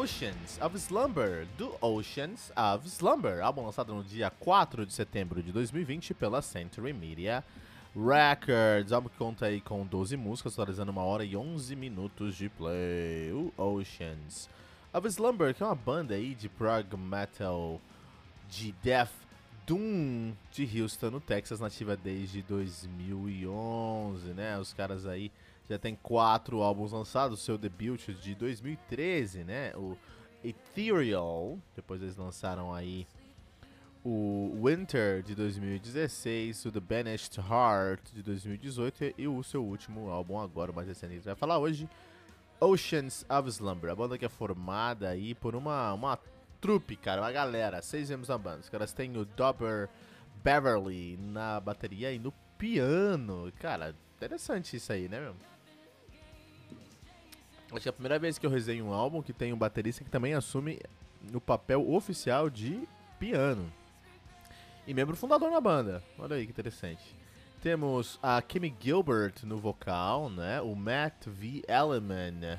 Oceans of Slumber, do Oceans of Slumber, álbum lançado no dia 4 de setembro de 2020 pela Century Media Records. Álbum que conta aí com 12 músicas, totalizando 1 hora e 11 minutos de play. O Oceans of Slumber, que é uma banda aí de prog metal de death doom de Houston, no Texas, nativa desde 2011, né? Os caras aí já tem quatro álbuns lançados, seu debut de 2013, né? O Ethereal, depois eles lançaram aí o Winter de 2016, o The Banished Heart de 2018 e o seu último álbum agora, o mais recente que a gente vai falar hoje, Oceans of Slumber, a banda que é formada aí por uma, uma trupe, cara, uma galera, seis membros da banda. Os caras têm o Dobber Beverly na bateria e no piano. Cara, interessante isso aí, né, meu? Acho que é a primeira vez que eu resenho um álbum que tem um baterista que também assume o papel oficial de piano. E membro fundador na banda. Olha aí que interessante. Temos a Kimmy Gilbert no vocal, né? O Matt V. Elliman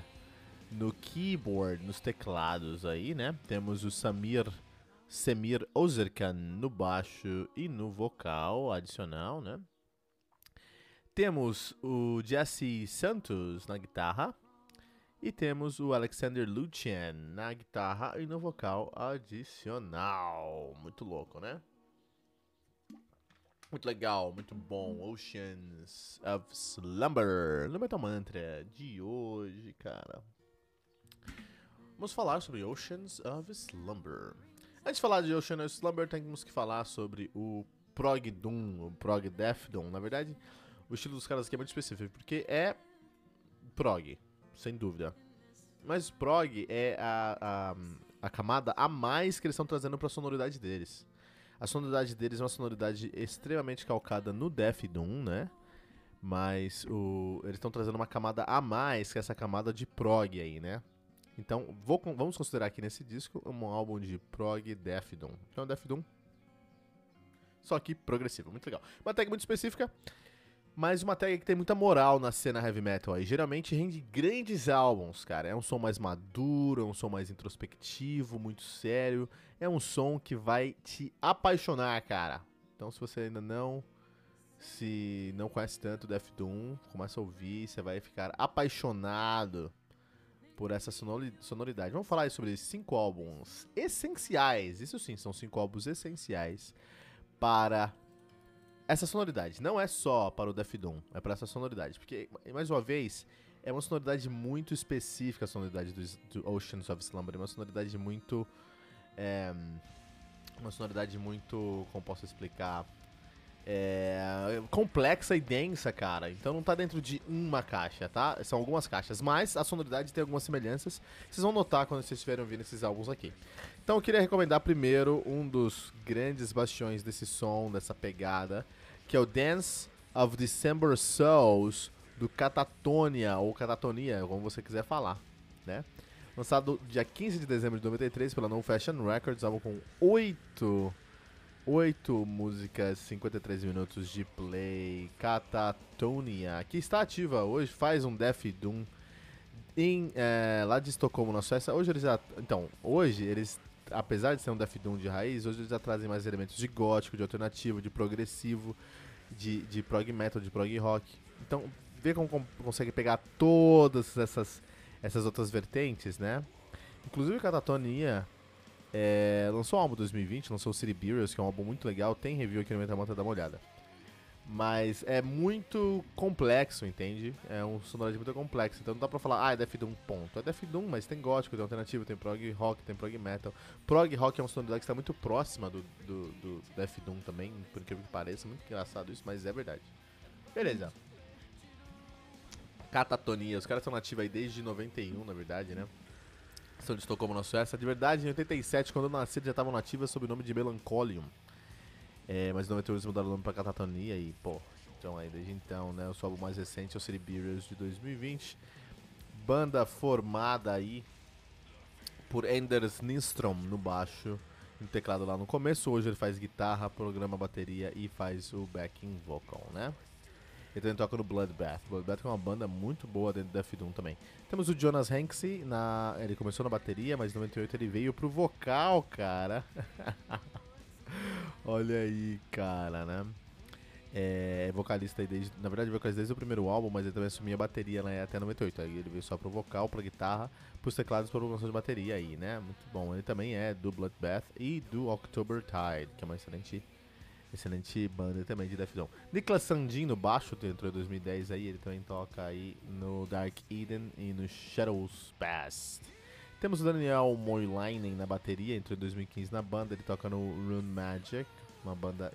no keyboard, nos teclados aí, né? Temos o Samir Semir Ozerkan no baixo e no vocal adicional, né? Temos o Jesse Santos na guitarra. E temos o Alexander Lucian na guitarra e no vocal adicional. Muito louco, né? Muito legal, muito bom. Oceans of Slumber no Metal Mantra de hoje, cara. Vamos falar sobre Oceans of Slumber. Antes de falar de Oceans of Slumber, temos que falar sobre o Prog Doom, o Prog Death Doom. Na verdade, o estilo dos caras aqui é muito específico, porque é prog sem dúvida. Mas prog é a, a, a, camada a mais que eles estão trazendo para a sonoridade deles. A sonoridade deles é uma sonoridade extremamente calcada no Death Doom, né? Mas o, eles estão trazendo uma camada a mais que essa camada de prog aí, né? Então, vou, vamos considerar aqui nesse disco um álbum de prog Death Doom. Então, Death Doom. Só que progressivo, muito legal. Uma tag muito específica mas uma tag que tem muita moral na cena heavy metal aí. Geralmente rende grandes álbuns, cara. É um som mais maduro, é um som mais introspectivo, muito sério. É um som que vai te apaixonar, cara. Então se você ainda não se não conhece tanto Death Doom, começa a ouvir, você vai ficar apaixonado por essa sonoridade. Vamos falar sobre cinco álbuns essenciais. Isso sim, são cinco álbuns essenciais para essa sonoridade não é só para o Death Doom, é para essa sonoridade. Porque, mais uma vez, é uma sonoridade muito específica a sonoridade do, do Oceans of Slumber. É uma sonoridade muito. É, uma sonoridade muito. Como posso explicar? É, complexa e densa, cara. Então não tá dentro de uma caixa, tá? São algumas caixas, mas a sonoridade tem algumas semelhanças. Vocês vão notar quando vocês estiverem ouvindo esses álbuns aqui. Então eu queria recomendar primeiro um dos grandes bastiões desse som, dessa pegada, que é o Dance of December Souls do Catatonia, ou Catatonia, como você quiser falar, né? Lançado dia 15 de dezembro de 93 pela No Fashion Records, álbum com 8, 8 músicas, 53 minutos de play, Catatonia, que está ativa hoje, faz um Death Doom em, é, lá de Estocolmo, na Suécia. Hoje eles então, hoje eles apesar de ser um Death Doom de raiz, hoje eles já trazem mais elementos de gótico, de alternativo, de progressivo, de, de prog metal, de prog rock. Então, vê como, como consegue pegar todas essas, essas outras vertentes, né? Inclusive, Catatonia é, lançou um álbum em 2020, lançou o City Burials, que é um álbum muito legal, tem review aqui no Metamanta, dá uma olhada. Mas é muito complexo, entende? É um sonoridade muito complexo. Então não dá pra falar, ah, é Death Doom, ponto. É Death Doom, mas tem gótico, tem alternativo, tem prog rock, tem prog metal. Prog rock é uma sonoridade que está muito próxima do, do, do Death Doom também, por incrível que pareça. Muito engraçado isso, mas é verdade. Beleza. Catatonia, os caras estão nativos aí desde 91, na verdade, né? São de Estocolmo, na Suécia. De verdade, em 87, quando eu nasci, já estavam nativas sob o nome de Melancholium. É, mas em 98 eles mudaram o nome pra Catatonia e, pô, então aí desde então, né, o seu álbum mais recente é o City Beers de 2020. Banda formada aí por Anders Nistrom no baixo, no teclado lá no começo. Hoje ele faz guitarra, programa bateria e faz o backing vocal, né? Ele também toca no Bloodbath. Bloodbath é uma banda muito boa dentro da F1 também. Temos o Jonas Hanksy, na... ele começou na bateria, mas em 98 ele veio pro vocal, cara. Olha aí, cara, né? É vocalista aí desde. Na verdade, vocalista desde o primeiro álbum, mas ele também assumia a bateria né, até 98. Aí ele veio só pro vocal, pra guitarra, pros teclados e pra programação de bateria aí, né? Muito bom. Ele também é do Bloodbath e do October Tide, que é uma excelente Excelente banda também de Death Doom. Niklas Sandin no baixo, entrou em 2010 aí, ele também toca aí no Dark Eden e no Shadows Past. Temos o Daniel Moilainen na bateria, entrou em 2015 na banda, ele toca no Rune Magic, uma banda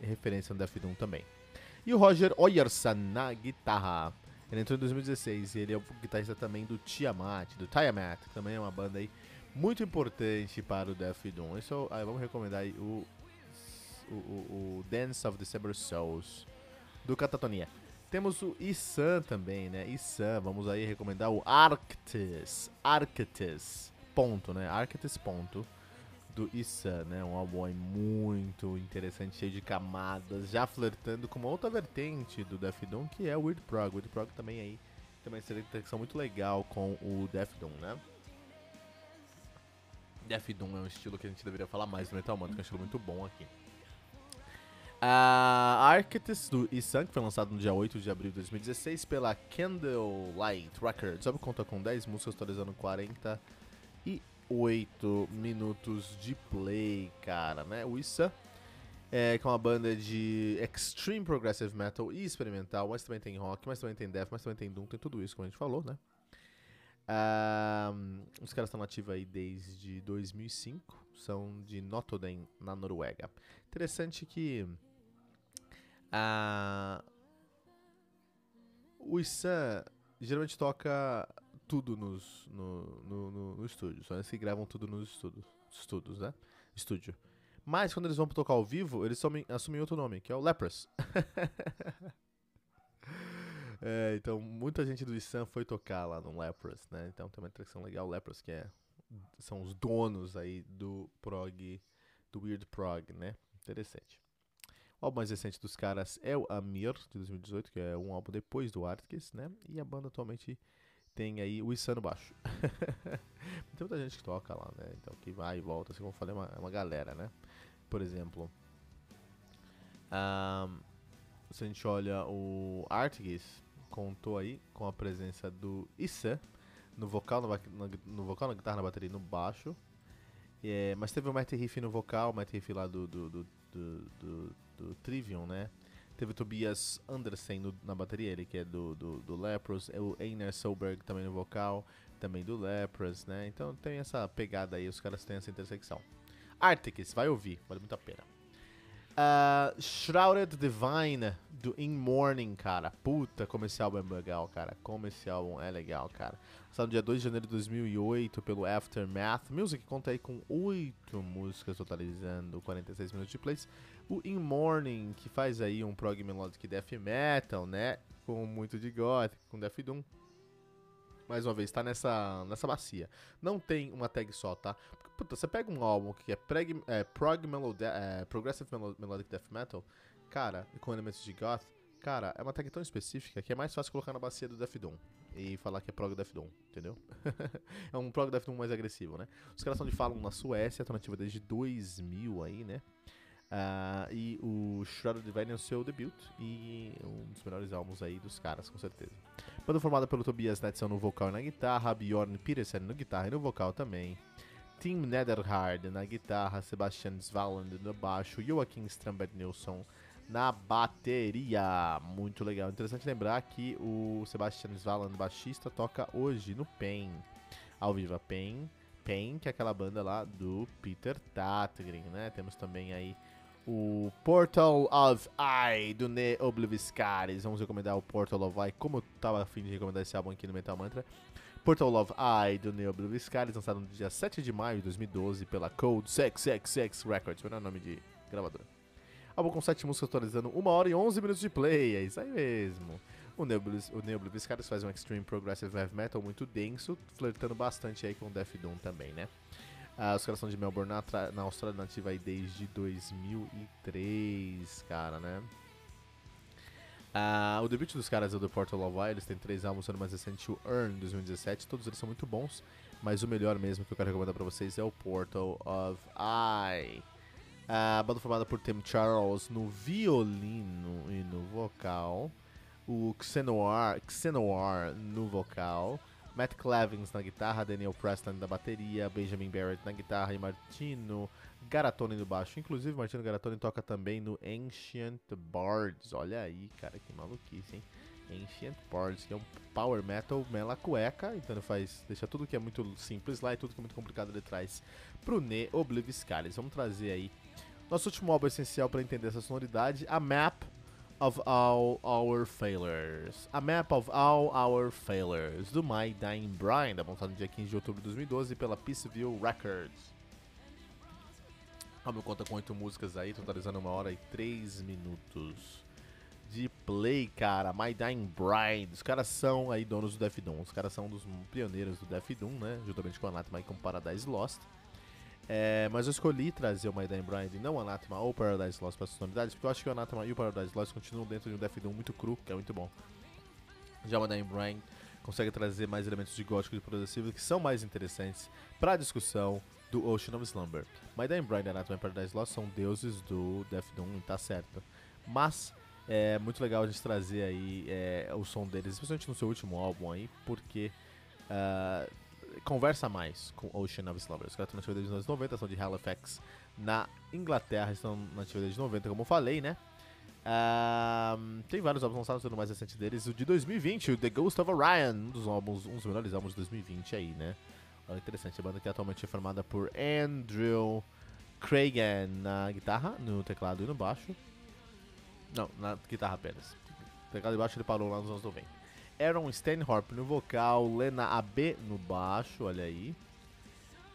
referência no Death Doom também. E o Roger Oyerson na guitarra. Ele entrou em 2016 e ele é o guitarrista também do Tiamat, do Tiamat, que também é uma banda aí muito importante para o Death Doom. Isso, aí vamos recomendar aí o o, o, Dance of the Saber Souls do Catatonia. Temos o Isan também, né? Isan, vamos aí recomendar o Arctis. Arctis, ponto, né? Arctis, ponto. Do Isan, né? Um álbum muito interessante, cheio de camadas, já flertando com uma outra vertente do Death Doom, que é o Weird Prog. Weird Prog também aí tem uma intersecção muito legal com o Death Doom, né? Death Doom é um estilo que a gente deveria falar mais do Metal Mantra, que é um estilo muito bom aqui. A Architects do Isan, que foi lançado no dia 8 de abril de 2016 pela Candlelight Records. Sabe conta com 10 músicas, atualizando 48 minutos de play, cara, né? O Isan é, que é uma banda de extreme progressive metal e experimental, mas também tem rock, mas também tem death, mas também tem doom, tem tudo isso, como a gente falou, né? Um, os caras estão ativos aí desde 2005, são de Notodden, na Noruega. Interessante que ah, o Issan geralmente toca tudo nos, no, no, no, no estúdio. Eles que gravam tudo nos estudos, estudos, né? Estúdio. Mas quando eles vão tocar ao vivo, eles assumem, assumem outro nome, que é o Lepros. é, então, muita gente do Issan foi tocar lá no Lepros, né? Então tem uma atração legal, Lepros, que é, são os donos aí do prog, do Weird Prog, né? Interessante. O álbum mais recente dos caras é o Amir, de 2018, que é um álbum depois do Arctis, né? E a banda atualmente tem aí o Insano Baixo. tem muita gente que toca lá, né? Então que vai e volta, assim como eu falei, é uma, é uma galera, né? Por exemplo, um, se a gente olha o Arctis, contou aí com a presença do Issa no vocal, no, no, vocal, na guitarra, na bateria e no baixo. É, mas teve o Matt Riff no vocal, o Matt Riff lá do, do, do, do do Trivium, né? Teve o Tobias Andersen no, na bateria, ele que é do, do, do Lepros, é o Einar Solberg também no vocal, também do Lepros, né? Então tem essa pegada aí, os caras têm essa intersecção. Arctics, vai ouvir, vale muito a pena. Uh, Shrouded Divine do In Morning, cara. Puta, como esse álbum é legal, cara. Como esse álbum é legal, cara. Lançado no dia 2 de janeiro de 2008 pelo Aftermath Music, conta aí com 8 músicas, totalizando 46 minutos de plays o In Morning, que faz aí um prog melodic death metal, né? Com muito de gothic, com death doom. Mais uma vez, tá nessa, nessa bacia. Não tem uma tag só, tá? Puta, você pega um álbum que é, preg, é prog é, progressive melodic death metal, cara, com elementos de goth, cara, é uma tag tão específica que é mais fácil colocar na bacia do Death Doom e falar que é prog Death Doom, entendeu? é um prog Death Doom mais agressivo, né? Os caras são de falam na Suécia, estão desde 2000 aí, né? Uh, e o Shrouded Divine é o seu debut e um dos melhores álbuns aí dos caras, com certeza. Banda formada pelo Tobias Netson no vocal e na guitarra, Bjorn Petersen no guitarra e no vocal também. Tim Netherhard na guitarra, Sebastian Svaland no baixo, Joaquim Strambert Nilsson na bateria. Muito legal. Interessante lembrar que o Sebastian Svaland, baixista, toca hoje no PEN. Ao vivo, PEN. PEN, que é aquela banda lá do Peter Tatgren, né? Temos também aí o Portal of Eye do Ne Obliviscaris. Vamos recomendar o Portal of Eye, como eu tava afim de recomendar esse álbum aqui no Metal Mantra. Portal of Eye do Ne Obliviscaris, lançado no dia 7 de maio de 2012 pela Code 666 Records, o nome de gravadora. Álbum com 7 músicas atualizando 1 hora e 11 minutos de play, é isso aí mesmo. O Neoblivis Caras faz um extreme progressive heavy metal muito denso, flertando bastante aí com Death Doom também, né? Ah, os caras são de Melbourne, na, na Austrália nativa aí desde 2003, cara, né? Ah, o debut dos caras é do Portal of Wild, eles têm três álbuns, sendo mais recente o Earn, 2017, todos eles são muito bons, mas o melhor mesmo que eu quero recomendar pra vocês é o Portal of Eye. A banda formada por Tim Charles no violino e no vocal o Xenoar, Xenoar no vocal, Matt Clevins na guitarra, Daniel Preston na bateria, Benjamin Barrett na guitarra e Martino Garatoni no baixo. Inclusive, Martino Garatoni toca também no Ancient Bards. Olha aí, cara, que maluquice, hein? Ancient Bards, que é um power metal mela cueca, então ele faz, deixa tudo que é muito simples lá e tudo que é muito complicado ele traz pro Ne Obliviscaris. Vamos trazer aí nosso último álbum essencial para entender essa sonoridade, a Map of All Our Failures. A Map of All Our Failures, do My Dying Bride, montado no dia 15 de outubro de 2012 pela Peaceville Records. O álbum conta com 8 músicas aí, totalizando 1 hora e 3 minutos de play, cara. My Dying Bride. Os caras são aí donos do Death Doom. Os caras são dos pioneiros do Death Doom, né? Juntamente com a Anathema e com Paradise Lost. É, mas eu escolhi trazer Dying Bride e não o Anathema ou Paradise Lost para as sonoridades, porque eu acho que o Anathema e o Paradise Lost continuam dentro de um Death Doom muito cru, que é muito bom. Já o Dying Bride consegue trazer mais elementos de gótico e progressivo que são mais interessantes para a discussão do Ocean of Slumber. My Dying Bride Anathema e Paradise Lost são deuses do Death Doom, e tá certo. Mas é muito legal a gente trazer aí é, o som deles, especialmente no seu último álbum aí, porque uh, conversa mais com Ocean of Slumber. Os caras estão na atividade de anos 90, são de Halifax, na Inglaterra, estão na atividade de 90, como eu falei, né? Uh, tem vários álbuns lançados, sendo mais recente deles, o de 2020, o The Ghost of Orion, um dos álbuns, um dos melhores álbuns de 2020 aí, né? Olha interessante, a banda que atualmente é formada por Andrew Cragen na guitarra, no teclado e no baixo. Não, na guitarra apenas. O teclado e baixo ele parou lá nos anos 90. Aaron Stanhorpe no vocal, Lena AB no baixo, olha aí.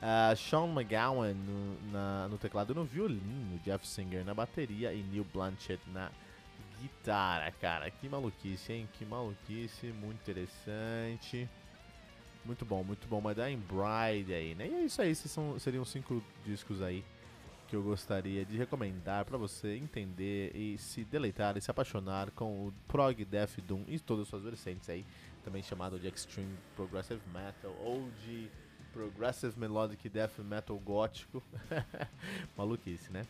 Uh, Sean McGowan no, na, no teclado e no violino, Jeff Singer na bateria e Neil Blanchett na guitarra, cara. Que maluquice, hein? Que maluquice, muito interessante. Muito bom, muito bom. Mas em Bride aí, né? E é isso aí, esses são, seriam cinco discos aí que eu gostaria de recomendar para você entender e se deleitar e se apaixonar com o Prog Death Doom e todas as suas vertentes aí, também chamado de Extreme Progressive Metal ou de Progressive Melodic Death Metal Gótico. Maluquice, né?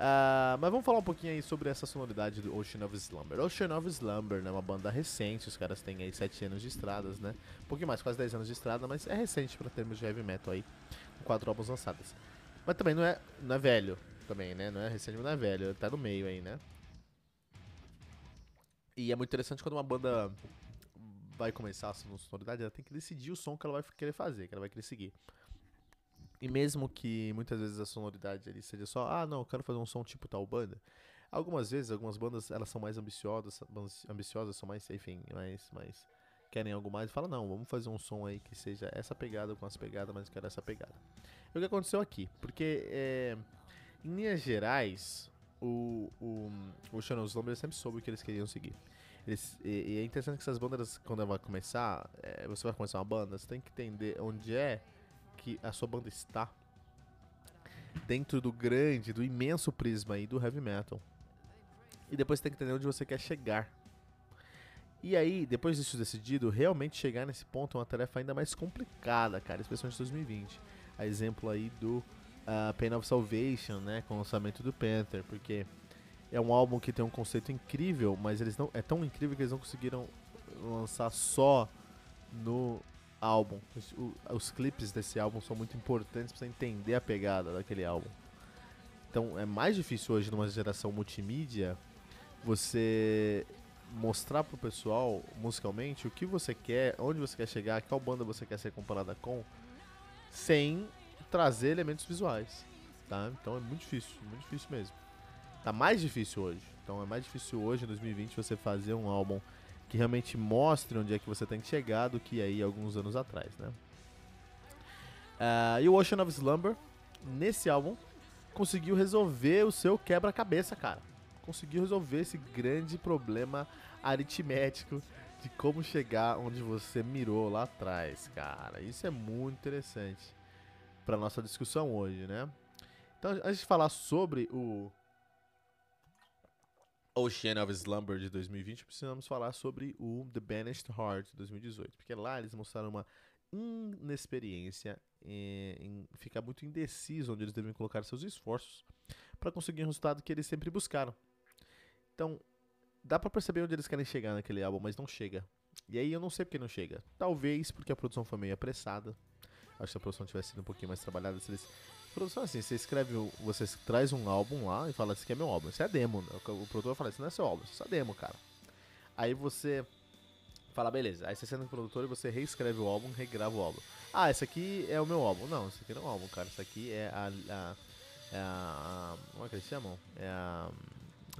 Uh, mas vamos falar um pouquinho aí sobre essa sonoridade do Ocean of Slumber. Ocean of Slumber é né, uma banda recente, os caras têm aí 7 anos de estradas, né? Um pouquinho mais, quase 10 anos de estrada, mas é recente para termos de heavy metal aí, com quatro álbuns lançados. Mas também não é, não é velho, também, né? Não é recente, mas não é velho. Tá no meio aí, né? E é muito interessante quando uma banda vai começar a sonoridade, ela tem que decidir o som que ela vai querer fazer, que ela vai querer seguir. E mesmo que muitas vezes a sonoridade ali seja só, ah, não, eu quero fazer um som tipo tal banda. Algumas vezes, algumas bandas, elas são mais ambiciosas, ambiciosas são mais, enfim, mais, mais querem algo mais, fala não, vamos fazer um som aí que seja essa pegada com as pegadas, mas quero essa pegada. E o que aconteceu aqui? Porque é, em linhas gerais, o, o, o Slumber sempre soube o que eles queriam seguir. Eles, e, e, é interessante que essas bandas, quando vai começar, é, você vai começar uma banda, você tem que entender onde é que a sua banda está dentro do grande, do imenso prisma aí do heavy metal. E depois você tem que entender onde você quer chegar e aí, depois disso decidido, realmente chegar nesse ponto é uma tarefa ainda mais complicada, cara, especialmente em 2020. A exemplo aí do uh, Pain of Salvation, né, com o lançamento do Panther, porque é um álbum que tem um conceito incrível, mas eles não é tão incrível que eles não conseguiram lançar só no álbum. Os, os clipes desse álbum são muito importantes para entender a pegada daquele álbum. Então é mais difícil hoje numa geração multimídia você mostrar pro pessoal musicalmente o que você quer, onde você quer chegar, qual banda você quer ser comparada com, sem trazer elementos visuais, tá? Então é muito difícil, muito difícil mesmo. Tá mais difícil hoje. Então é mais difícil hoje, em 2020, você fazer um álbum que realmente mostre onde é que você tem que chegar do que aí alguns anos atrás, né? Uh, e o Ocean of Slumber, nesse álbum, conseguiu resolver o seu quebra-cabeça, cara. Conseguiu resolver esse grande problema aritmético de como chegar onde você mirou lá atrás, cara. Isso é muito interessante para nossa discussão hoje, né? Então, antes de falar sobre o Ocean of Slumber de 2020, precisamos falar sobre o The Banished Heart de 2018, porque lá eles mostraram uma inexperiência em, em ficar muito indeciso onde eles devem colocar seus esforços para conseguir o resultado que eles sempre buscaram. Então, dá para perceber onde eles querem chegar naquele álbum, mas não chega. E aí eu não sei porque não chega. Talvez porque a produção foi meio apressada. Acho que se a produção tivesse sido um pouquinho mais trabalhada, se eles Produção assim, você escreve, você traz um álbum lá e fala, esse aqui é meu álbum, isso é demo. Né? O produtor fala, isso não é seu álbum, isso é demo, cara. Aí você fala, beleza. Aí você senta no produtor e você reescreve o álbum, regrava o álbum. Ah, esse aqui é o meu álbum. Não, esse aqui não é o álbum, cara. Isso aqui é a. a, é a, a como é que eles chamam? É a.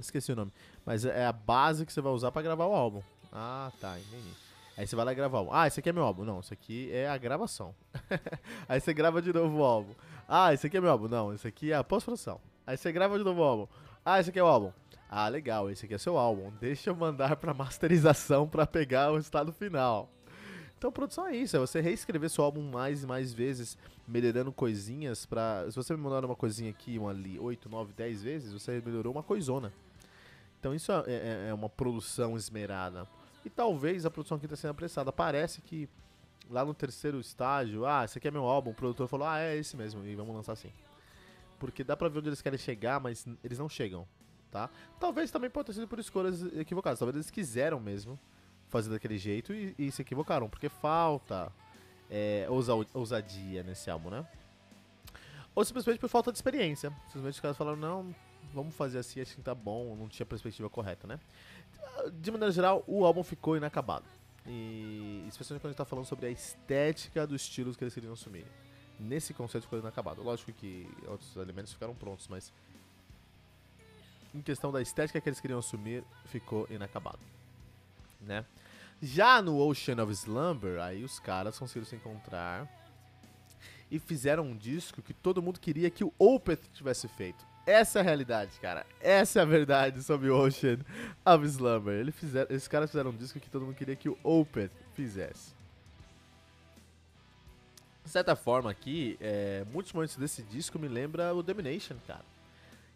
Esqueci o nome. Mas é a base que você vai usar para gravar o álbum. Ah, tá, entendi. Aí você vai lá gravar. Ah, esse aqui é meu álbum. Não, isso aqui é a gravação. Aí você grava de novo o álbum. Ah, esse aqui é meu álbum. Não, esse aqui é a pós-produção. Aí você grava de novo o álbum. Ah, esse aqui é o álbum. Ah, legal, esse aqui é seu álbum. Deixa eu mandar pra masterização pra pegar o estado final. Então, produção é isso, é você reescrever seu álbum mais e mais vezes, melhorando coisinhas pra... Se você me mandar uma coisinha aqui, uma ali, 8, 9, 10 vezes, você melhorou uma coisona. Então isso é, é, é uma produção esmerada. E talvez a produção aqui está sendo apressada. Parece que lá no terceiro estágio, ah, esse aqui é meu álbum, o produtor falou, ah, é esse mesmo, e vamos lançar assim. Porque dá pra ver onde eles querem chegar, mas eles não chegam, tá? Talvez também pode ter sido por escolhas equivocadas, talvez eles quiseram mesmo fazer daquele jeito e, e se equivocaram, porque falta é, ousa, ousadia nesse álbum, né? Ou simplesmente por falta de experiência. Simplesmente os caras falaram, não, vamos fazer assim, acho que tá bom, não tinha perspectiva correta, né? De maneira geral, o álbum ficou inacabado. E especialmente quando a gente tá falando sobre a estética dos estilos que eles queriam assumir. Nesse conceito ficou inacabado. Lógico que outros elementos ficaram prontos, mas em questão da estética que eles queriam assumir, ficou inacabado. Né? Já no Ocean of Slumber, aí os caras conseguiram se encontrar e fizeram um disco que todo mundo queria que o Opeth tivesse feito. Essa é a realidade, cara. Essa é a verdade sobre Ocean of Slumber. Ele fizeram, esses caras fizeram um disco que todo mundo queria que o Opeth fizesse. De certa forma aqui, é, muitos momentos desse disco me lembra o Domination, cara.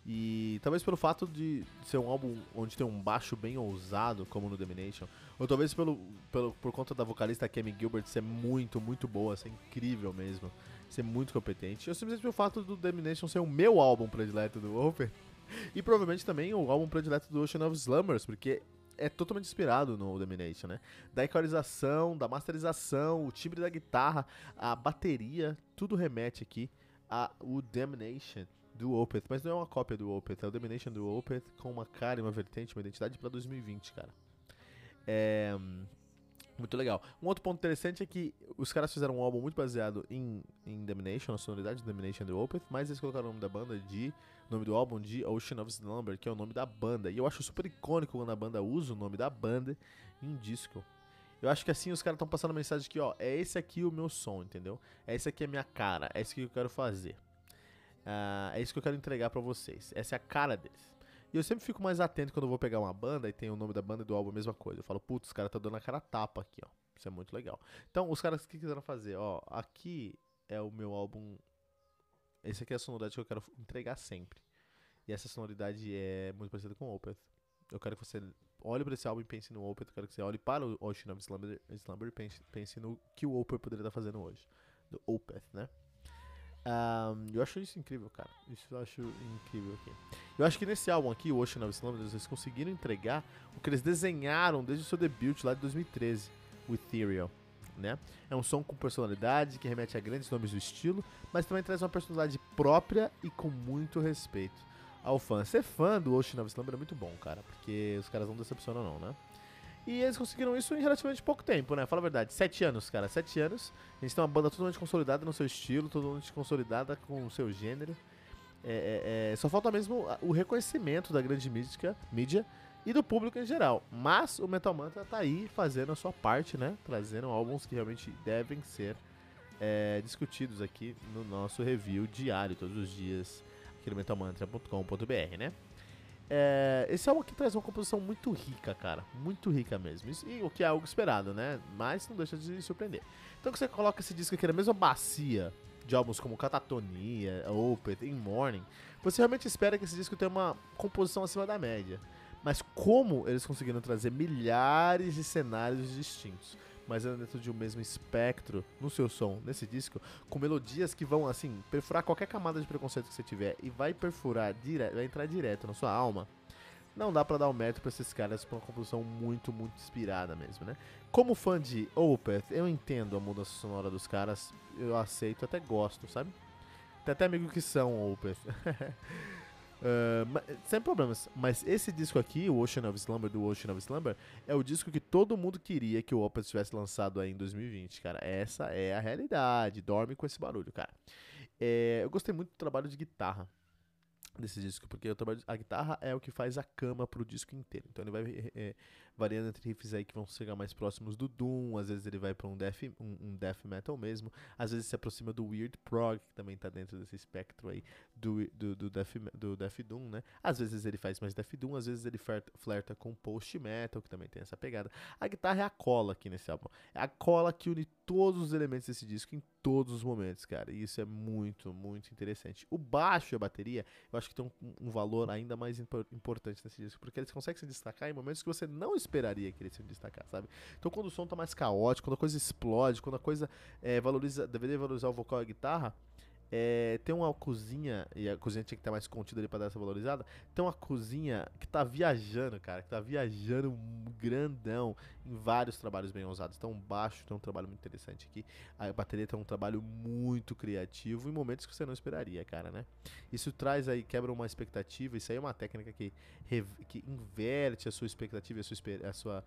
E talvez pelo fato de ser um álbum onde tem um baixo bem ousado, como no Domination, ou talvez pelo, pelo, por conta da vocalista Kemi Gilbert ser muito, muito boa, ser incrível mesmo ser muito competente. Eu simplesmente o fato do Domination ser o meu álbum predileto do Open. E provavelmente também o álbum predileto do Ocean of Slumbers, porque é totalmente inspirado no Domination, né? Da equalização, da masterização, o timbre da guitarra, a bateria, tudo remete aqui ao Domination do Opeth, mas não é uma cópia do Opeth, é o Domination do Opeth com uma cara e uma vertente, uma identidade para 2020, cara. É, muito legal. Um outro ponto interessante é que os caras fizeram um álbum muito baseado em, em Domination, a sonoridade de Domination do Opeth, mas eles colocaram o nome da banda de. nome do álbum de Ocean of Slumber, que é o nome da banda. E eu acho super icônico quando a banda usa o nome da banda em disco. Eu acho que assim os caras estão passando a mensagem que, ó, é esse aqui o meu som, entendeu? É esse aqui a minha cara, é isso que eu quero fazer. Uh, é isso que eu quero entregar para vocês. Essa é a cara deles. E eu sempre fico mais atento quando eu vou pegar uma banda e tem o nome da banda e do álbum a mesma coisa. Eu falo, putz, os caras tá dando a cara tapa aqui, ó. Isso é muito legal. Então, os caras que quiseram fazer, ó, aqui é o meu álbum. Esse aqui é a sonoridade que eu quero entregar sempre. E essa sonoridade é muito parecida com o Opeth. Eu quero que você olhe para esse álbum e pense no Opeth. Eu quero que você olhe para o Ocean of Slumber, Slumber e pense, pense no que o Opeth poderia estar fazendo hoje. Do Opeth, né? Um, eu acho isso incrível, cara. Isso eu acho incrível aqui. Eu acho que nesse álbum aqui, o Ocean of Slumbers, eles conseguiram entregar o que eles desenharam desde o seu debut lá de 2013, o Ethereal. Né? É um som com personalidade que remete a grandes nomes do estilo, mas também traz uma personalidade própria e com muito respeito ao fã. Ser fã do Ocean of Slumber é muito bom, cara, porque os caras não decepcionam não, né? E eles conseguiram isso em relativamente pouco tempo, né? Fala a verdade. Sete anos, cara. Sete anos. A gente tem uma banda totalmente consolidada no seu estilo, totalmente consolidada com o seu gênero. É, é, é, só falta mesmo o reconhecimento da grande mídia, mídia e do público em geral. Mas o Metal Mantra tá aí fazendo a sua parte, né? Trazendo álbuns que realmente devem ser é, discutidos aqui no nosso review diário, todos os dias, aqui no metalmantra.com.br, né? É, esse álbum aqui traz uma composição muito rica, cara. Muito rica mesmo. Isso, e o que é algo esperado, né? Mas não deixa de surpreender. Então que você coloca esse disco aqui na mesma bacia de álbuns como Catatonia, Opeth, In Morning, você realmente espera que esse disco tenha uma composição acima da média. Mas como eles conseguiram trazer milhares de cenários distintos, mas dentro de um mesmo espectro no seu som, nesse disco, com melodias que vão, assim, perfurar qualquer camada de preconceito que você tiver e vai perfurar, vai entrar direto na sua alma, não dá para dar um mérito pra esses caras com uma composição muito, muito inspirada mesmo, né? Como fã de Opeth, eu entendo a mudança sonora dos caras, eu aceito, até gosto, sabe? Tem até amigos que são Opeth. Uh, sem problemas. Mas esse disco aqui, o Ocean of Slumber, do Ocean of Slumber, é o disco que todo mundo queria que o Opeth tivesse lançado aí em 2020, cara. Essa é a realidade. Dorme com esse barulho, cara. É, eu gostei muito do trabalho de guitarra desse disco, porque a guitarra é o que faz a cama pro disco inteiro. Então ele vai é, variando entre riffs aí que vão chegar mais próximos do Doom, às vezes ele vai para um death, um, um, death metal mesmo, às vezes se aproxima do Weird Prog, que também tá dentro desse espectro aí do, do, do, death, do death Doom, né? Às vezes ele faz mais Death Doom, às vezes ele flerta, com Post Metal, que também tem essa pegada. A guitarra é a cola aqui nesse álbum, é a cola que une todos os elementos desse disco em todos os momentos, cara, e isso é muito, muito interessante. O baixo e a bateria, eu acho que tem um, um valor ainda mais importante nesse disco, porque eles conseguem se destacar em momentos que você não esperaria que ele se destacar, sabe? Então quando o som tá mais caótico, quando a coisa explode, quando a coisa é, valoriza, deveria valorizar o vocal e a guitarra, é, tem uma cozinha, e a cozinha tinha que estar mais contida ali pra dar essa valorizada. Tem uma cozinha que tá viajando, cara, que tá viajando grandão em vários trabalhos bem ousados. Então, baixo tem um trabalho muito interessante aqui. A bateria tem um trabalho muito criativo em momentos que você não esperaria, cara, né? Isso traz aí, quebra uma expectativa. Isso aí é uma técnica que, que inverte a sua expectativa, a sua. A sua,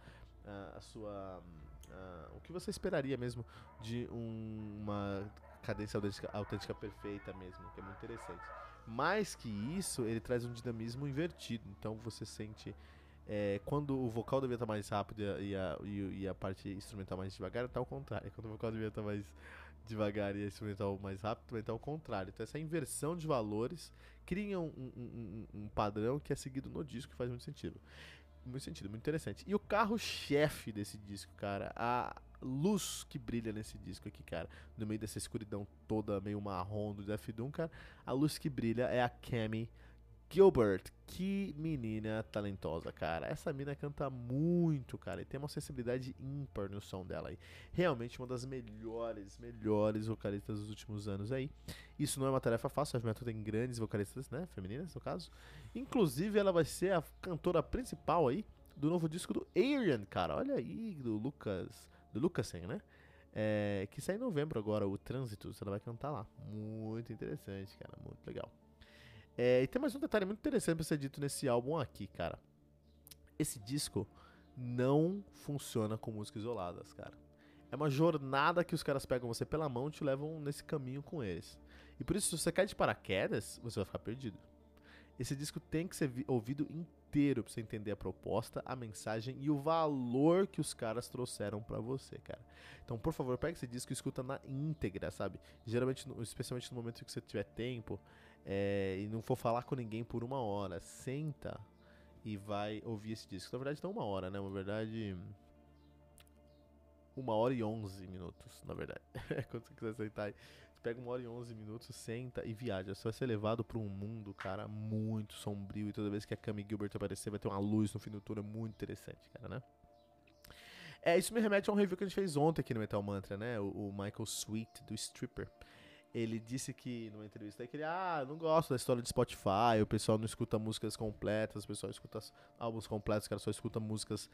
a sua Uh, o que você esperaria mesmo de um, uma cadência autêntica, autêntica perfeita mesmo, que é muito interessante. Mais que isso, ele traz um dinamismo invertido. Então você sente. É, quando o vocal devia estar mais rápido e a, e, e a parte instrumental mais devagar, está ao contrário. Quando o vocal devia estar mais devagar e a instrumental mais rápido, também está ao contrário. Então essa inversão de valores cria um, um, um, um padrão que é seguido no disco que faz muito sentido muito sentido, muito interessante. E o carro-chefe desse disco, cara, a luz que brilha nesse disco aqui, cara, no meio dessa escuridão toda meio marrom do Death Doom, cara, a luz que brilha é a Cami Gilbert. Que menina talentosa, cara. Essa mina canta muito, cara, e tem uma sensibilidade ímpar no som dela aí. Realmente uma das melhores, melhores vocalistas dos últimos anos aí. Isso não é uma tarefa fácil, a Metal tem grandes vocalistas, né, femininas no caso. Inclusive ela vai ser a cantora principal aí do novo disco do Arian, cara. Olha aí, do Lucas do Lucasen, né? É, que sai em novembro agora, o Trânsito. Ela vai cantar lá. Muito interessante, cara. Muito legal. É, e tem mais um detalhe muito interessante pra ser dito nesse álbum aqui, cara. Esse disco não funciona com músicas isoladas, cara. É uma jornada que os caras pegam você pela mão e te levam nesse caminho com eles. E por isso, se você cai de paraquedas, você vai ficar perdido. Esse disco tem que ser ouvido inteiro pra você entender a proposta, a mensagem e o valor que os caras trouxeram para você, cara. Então, por favor, pega esse disco e escuta na íntegra, sabe? Geralmente, especialmente no momento que você tiver tempo é, e não for falar com ninguém por uma hora, senta e vai ouvir esse disco. Na verdade, não uma hora, né? Na verdade, uma hora e onze minutos, na verdade. Quando você quiser sentar pega uma hora e onze minutos, senta e viaja. Você vai ser levado para um mundo, cara, muito sombrio. E toda vez que a Cami Gilbert aparecer, vai ter uma luz no fim do túnel muito interessante, cara, né? É, isso me remete a um review que a gente fez ontem aqui no Metal Mantra, né? O, o Michael Sweet, do Stripper ele disse que numa entrevista que ele, ah, não gosto da história de Spotify, o pessoal não escuta músicas completas, o pessoal escuta álbuns completos, o cara só escuta músicas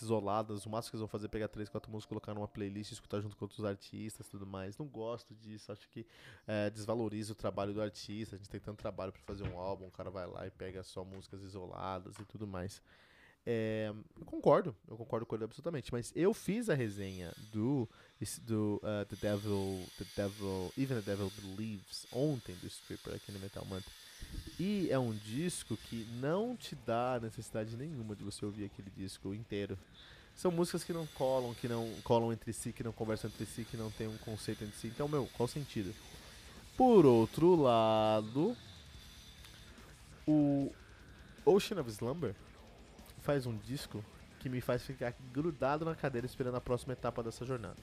isoladas, o máximo que eles vão fazer é pegar três, quatro músicas, colocar numa playlist, escutar junto com outros artistas e tudo mais. Não gosto disso, acho que é, desvaloriza o trabalho do artista, a gente tem tanto trabalho para fazer um álbum, o cara vai lá e pega só músicas isoladas e tudo mais. É, eu concordo, eu concordo com ele absolutamente, mas eu fiz a resenha do, do uh, The Devil, The Devil, Even the Devil Believes ontem do Stripper aqui no Metal Mantra. E é um disco que não te dá necessidade nenhuma de você ouvir aquele disco inteiro. São músicas que não colam, que não colam entre si, que não conversam entre si, que não tem um conceito entre si. Então, meu, qual sentido? Por outro lado, o Ocean of Slumber faz um disco que me faz ficar grudado na cadeira esperando a próxima etapa dessa jornada.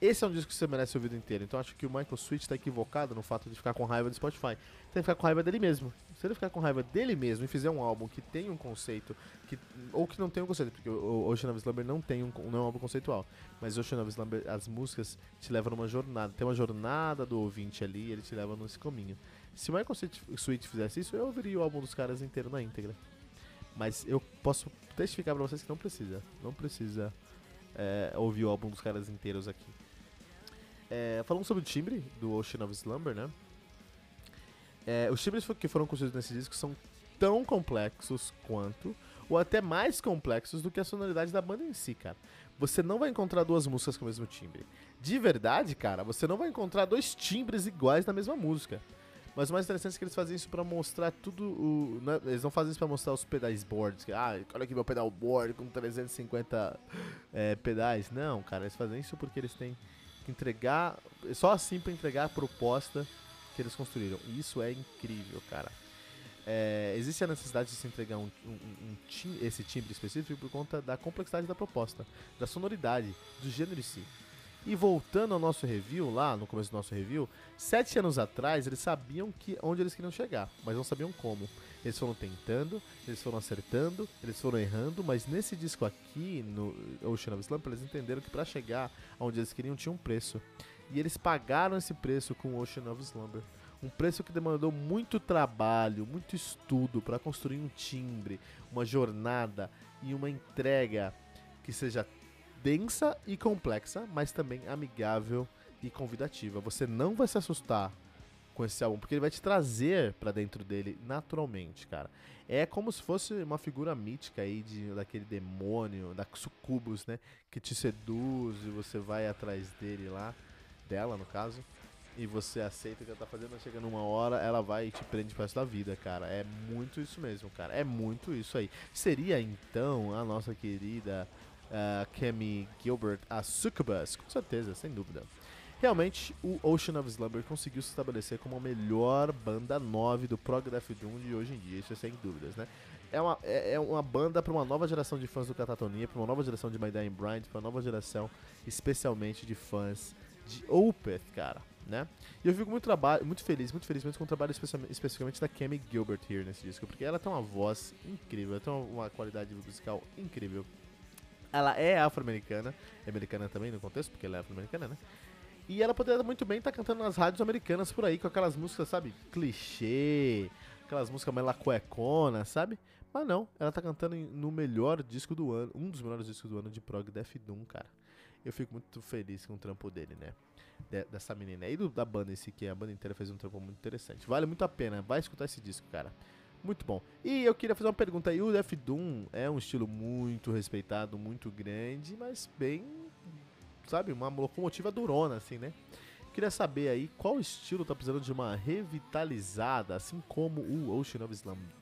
Esse é um disco que você merece ouvir inteiro. Então acho que o Michael Switch está equivocado no fato de ficar com raiva do Spotify. Tem que ficar com raiva dele mesmo. Se ele ficar com raiva dele mesmo e fizer um álbum que tem um conceito, que, ou que não tem um conceito, porque o Ocean of Slumber não tem um, não é um álbum conceitual. Mas Ocean of Slumber, as músicas te levam numa jornada. Tem uma jornada do ouvinte ali ele te leva nesse caminho. Se o Michael Switch fizesse isso, eu ouviria o álbum dos caras inteiro na íntegra. Mas eu posso testificar pra vocês que não precisa. Não precisa é, ouvir o álbum dos caras inteiros aqui. É, falando sobre o timbre do Ocean of Slumber, né? É, os timbres que foram construídos nesse disco são tão complexos quanto, ou até mais complexos do que a sonoridade da banda em si, cara. Você não vai encontrar duas músicas com o mesmo timbre. De verdade, cara, você não vai encontrar dois timbres iguais na mesma música. Mas o mais interessante é que eles fazem isso pra mostrar tudo o. Né? Eles não fazem isso pra mostrar os pedais boards. Que, ah, olha aqui meu pedal board com 350 é, pedais. Não, cara, eles fazem isso porque eles têm entregar, só assim para entregar a proposta que eles construíram. E isso é incrível, cara. É, existe a necessidade de se entregar um, um, um tim, esse timbre específico por conta da complexidade da proposta, da sonoridade, do gênero em si. E voltando ao nosso review, lá no começo do nosso review, sete anos atrás eles sabiam que onde eles queriam chegar, mas não sabiam como. Eles foram tentando, eles foram acertando, eles foram errando, mas nesse disco aqui, no Ocean of Slump, eles entenderam que para chegar onde eles queriam tinha um preço. E eles pagaram esse preço com Ocean of Slumber. Um preço que demandou muito trabalho, muito estudo para construir um timbre, uma jornada e uma entrega que seja densa e complexa, mas também amigável e convidativa. Você não vai se assustar com esse álbum, porque ele vai te trazer para dentro dele naturalmente, cara. É como se fosse uma figura mítica aí de daquele demônio, da sucubus, né, que te seduz e você vai atrás dele lá, dela no caso, e você aceita o que ela tá fazendo, mas chega numa hora, ela vai e te prende pro resto da vida, cara. É muito isso mesmo, cara. É muito isso aí. Seria então a nossa querida uh, Kemi Gilbert a sucubus, com certeza, sem dúvida. Realmente, o Ocean of Slumber conseguiu se estabelecer como a melhor banda 9 do Prog Death Doom de hoje em dia, isso é sem dúvidas, né? É uma, é, é uma banda para uma nova geração de fãs do Catatonia, para uma nova geração de My Dying Bride, para uma nova geração, especialmente de fãs de Opeth, cara, né? E eu fico muito, muito feliz, muito feliz mesmo com o trabalho especificamente da Kemi Gilbert here nesse disco, porque ela tem uma voz incrível, ela tem uma, uma qualidade musical incrível. Ela é afro-americana, é americana também no contexto, porque ela é afro-americana, né? E ela poderia muito bem estar tá cantando nas rádios americanas por aí, com aquelas músicas, sabe, clichê, aquelas músicas mais lacueconas, sabe? Mas não, ela tá cantando no melhor disco do ano, um dos melhores discos do ano de prog Death Doom, cara. Eu fico muito feliz com o trampo dele, né? De, dessa menina. E do, da banda em si, que a banda inteira fez um trampo muito interessante. Vale muito a pena, vai escutar esse disco, cara. Muito bom. E eu queria fazer uma pergunta aí. O Death Doom é um estilo muito respeitado, muito grande, mas bem sabe, uma locomotiva durona, assim, né? Queria saber aí qual estilo tá precisando de uma revitalizada, assim como o Ocean of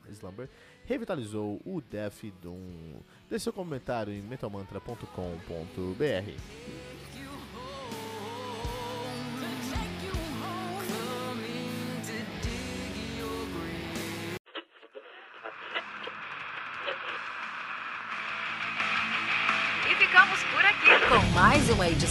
Slumber revitalizou o Death Doom. Deixe seu comentário em metalmantra.com.br.